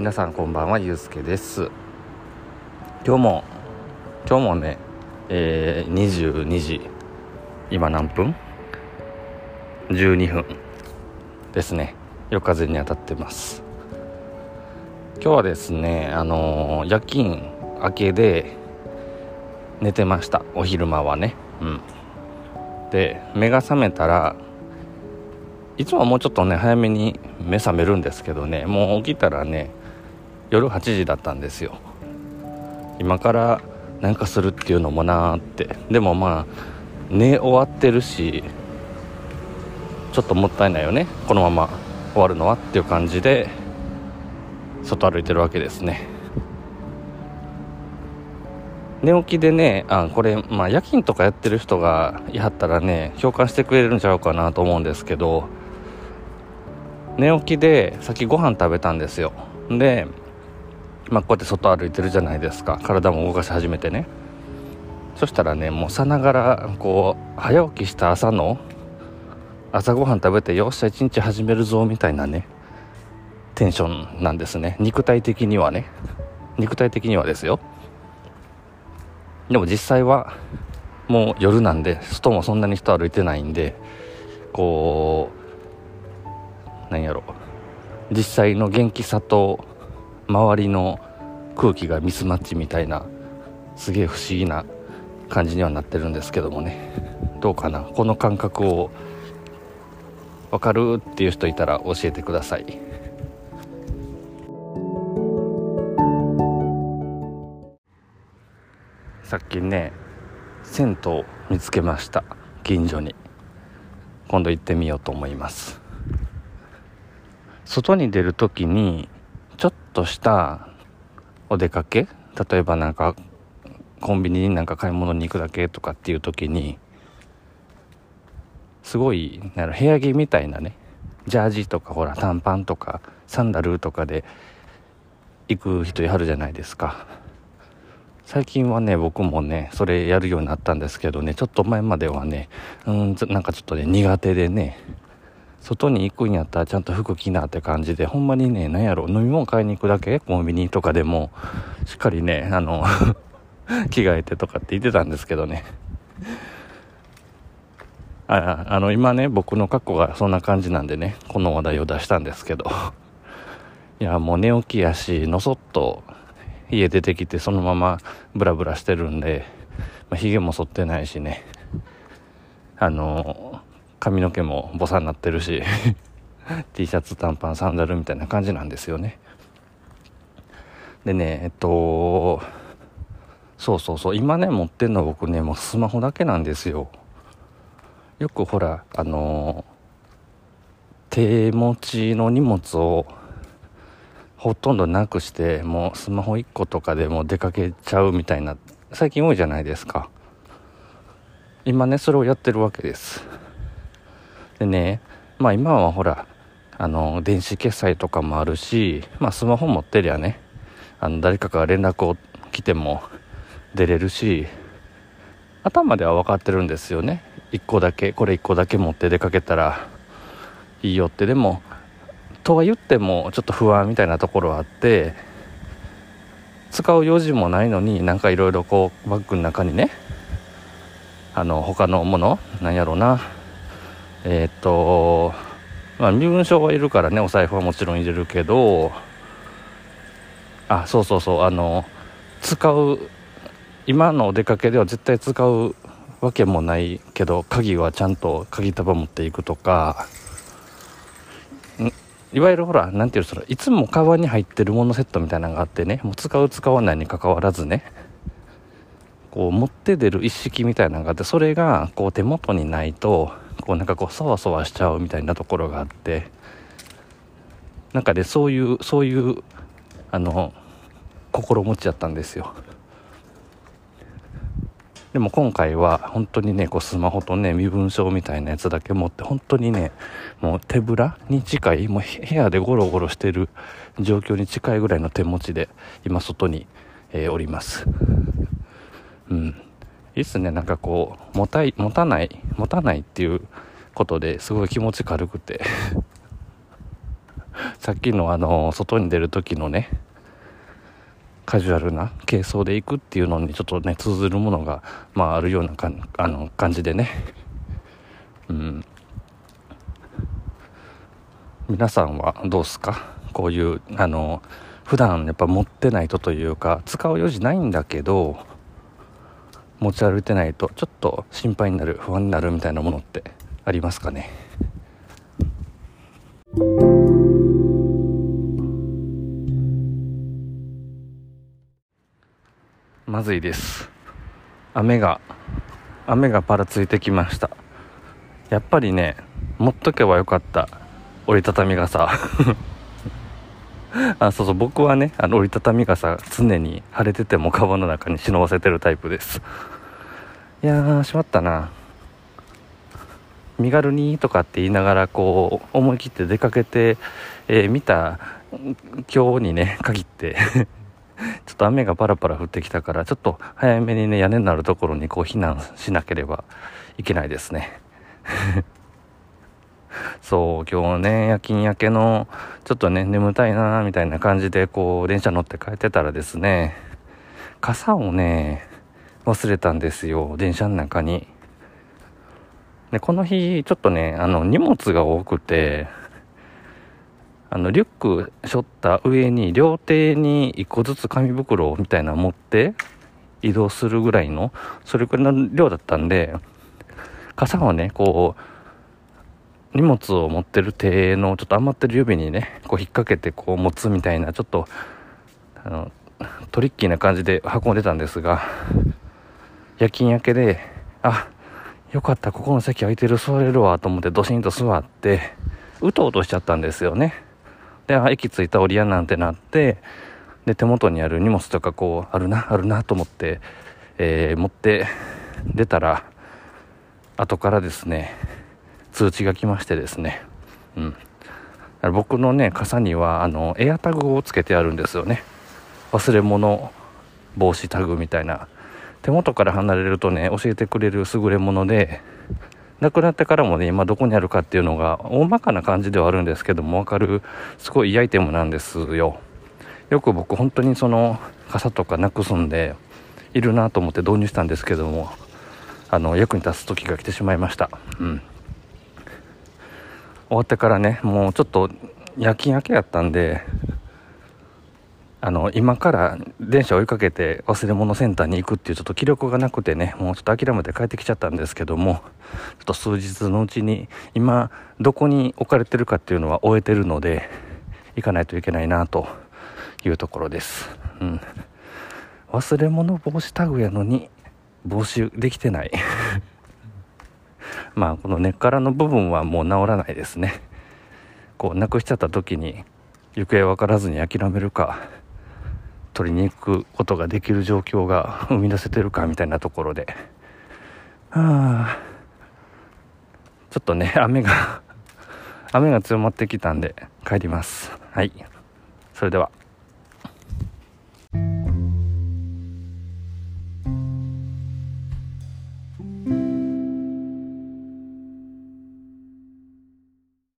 皆さんこんばんはゆうすけです。今日も今日もね、えー、22時今何分 ?12 分ですね。夜風に当たってます。今日はですねあのー、夜勤明けで寝てました。お昼間はね。うん。で目が覚めたらいつもはもうちょっとね早めに目覚めるんですけどねもう起きたらね夜8時だったんですよ。今から何かするっていうのもなーって。でもまあ寝終わってるしちょっともったいないよね。このまま終わるのはっていう感じで外歩いてるわけですね。寝起きでねあこれ、まあ、夜勤とかやってる人がいはったらね共感してくれるんちゃうかなと思うんですけど寝起きでさっきご飯食べたんですよ。でまあ、こうやって外歩いてるじゃないですか。体も動かし始めてね。そしたらねもうさながらこう早起きした朝の朝ごはん食べてよっしゃ一日始めるぞみたいなねテンションなんですね。肉体的にはね。肉体的にはですよ。でも実際はもう夜なんで外もそんなに人歩いてないんでこうなんやろ。実際の元気さと周りの空気がミスマッチみたいなすげえ不思議な感じにはなってるんですけどもね。どうかな？この感覚を分かるっていう人いたら教えてください。さっきね銭湯見つけました。近所に。今度行ってみようと思います。外に出る時にちょっとしたお出かけ？例えばなんかコンビニになんか買い物に行くだけとかっていう時にすごいなん部屋着みたいなねジャージとかほら短パンとかサンダルとかで行く人いはるじゃないですか。最近はね僕もねそれやるようになったんですけどねちょっと前まではねうんなんかちょっとね苦手でね外に行くんやったらちゃんと服着なって感じでほんまにね何やろ飲み物買いに行くだけ？コンビニとかでも。しっかりねあの 着替えてとかって言ってたんですけどね。ああの今ね僕の格好がそんな感じなんでねこの話題を出したんですけど。いやもう寝起きやしのそっと家出てきてそのままブラブラしてるんで、まあ、髭も剃ってないしね。あの髪の毛もボサになってるし T シャツ短パンサンダルみたいな感じなんですよね。でねえっとそうそうそう今ね持ってんの僕ねもうスマホだけなんですよ。よくほらあの手持ちの荷物をほとんどなくしてもうスマホ1個とかでも出かけちゃうみたいな最近多いじゃないですか。今ねそれをやってるわけです。でねまあ今はほらあの電子決済とかもあるし、まあ、スマホ持ってりゃねあの誰かから連絡を来ても出れるし頭では分かってるんですよね。1個だけこれ1個だけ持って出かけたらいいよって。でもとは言ってもちょっと不安みたいなところはあって使う用事もないのになんかいろいろこうバッグの中にねあの他のものなんやろうなえっ、とまあ身分証はいるからねお財布はもちろん入れるけどあそうそうそうあの使う今のお出かけでは絶対使うわけもないけど鍵はちゃんと鍵束持っていくとかいわゆるほら何ていうのいつもカバンに入ってるものセットみたいなのがあってねもう使う使わないにかかわらずねこう持って出る一式みたいなのがあってそれがこう手元にないとこうなんかこうそわそわしちゃうみたいなところがあってなんか、ね、そういうそういうあの心持ちだったんですよ。でも今回は本当にねこうスマホとね身分証みたいなやつだけ持って本当にねもう手ぶらに近いもう部屋でゴロゴロしてる状況に近いぐらいの手持ちで今外に、えー、おります。うん。いいっすね。なんかこう持たい持たない持たないっていうことですごい気持ち軽くて。さっきのあの外に出る時のねカジュアルな軽装で行くっていうのにちょっとね通ずるものが、まあ、あるようなかあの感じでね。うん。皆さんはどうすか？こういうあの普段やっぱ持ってないとというか使う余地ないんだけど持ち歩いてないとちょっと心配になる不安になるみたいなものってありますかね？まずいです。雨が雨がパラついてきました。やっぱりね持っとけばよかった折りたたみ傘。あそうそう僕はねあの折りたたみ傘常に晴れててもカバンの中に忍ばせてるタイプです。いやーしまったな。身軽にとかって言いながらこう思い切って出かけて、えー、見た今日にね限って ちょっと雨がパラパラ降ってきたからちょっと早めにね屋根のあるところにこう避難しなければいけないですね。そう今日ね夜勤明けのちょっとね眠たいなみたいな感じでこう電車乗って帰ってたらですね傘をね忘れたんですよ電車の中に。でこの日ちょっとねあの荷物が多くてあのリュック背負った上に両手に1個ずつ紙袋みたいな持って移動するぐらいのそれくらいの量だったんで傘をねこう荷物を持ってる手のちょっと余ってる指にねこう引っ掛けてこう持つみたいなちょっとあのトリッキーな感じで運んでたんですが夜勤明けであよかったここの席空いてる座れるわと思ってドシンと座ってうとうとしちゃったんですよね。であ駅着いた折り屋なんてなってで手元にある荷物とかこうあるなあるなと思って、えー、持って出たら後からですね通知が来ましてですね、うん、僕のね傘にはあのエアタグをつけてあるんですよね。忘れ物防止タグみたいな。手元から離れるとね教えてくれる優れもので亡くなってからもね今どこにあるかっていうのが大まかな感じではあるんですけども分かるすごいいいアイテムなんですよ。よく僕本当にその傘とかなくすんでいるなと思って導入したんですけどもあの役に立つ時が来てしまいました。うん。終わってからねもうちょっと夜勤明けやったんであの今から電車追いかけて忘れ物センターに行くっていうちょっと気力がなくてねもうちょっと諦めて帰ってきちゃったんですけどもちょっと数日のうちに今どこに置かれてるかっていうのは終えてるので行かないといけないなというところです。うん。忘れ物防止タグやのに防止できてない。まあこの根っからの部分はもう治らないですね。こうなくしちゃった時に行方分からずに諦めるか取りに行くことができる状況が 生み出せてるかみたいなところで。はあちょっとね雨が雨が強まってきたんで帰ります。はい。それでは。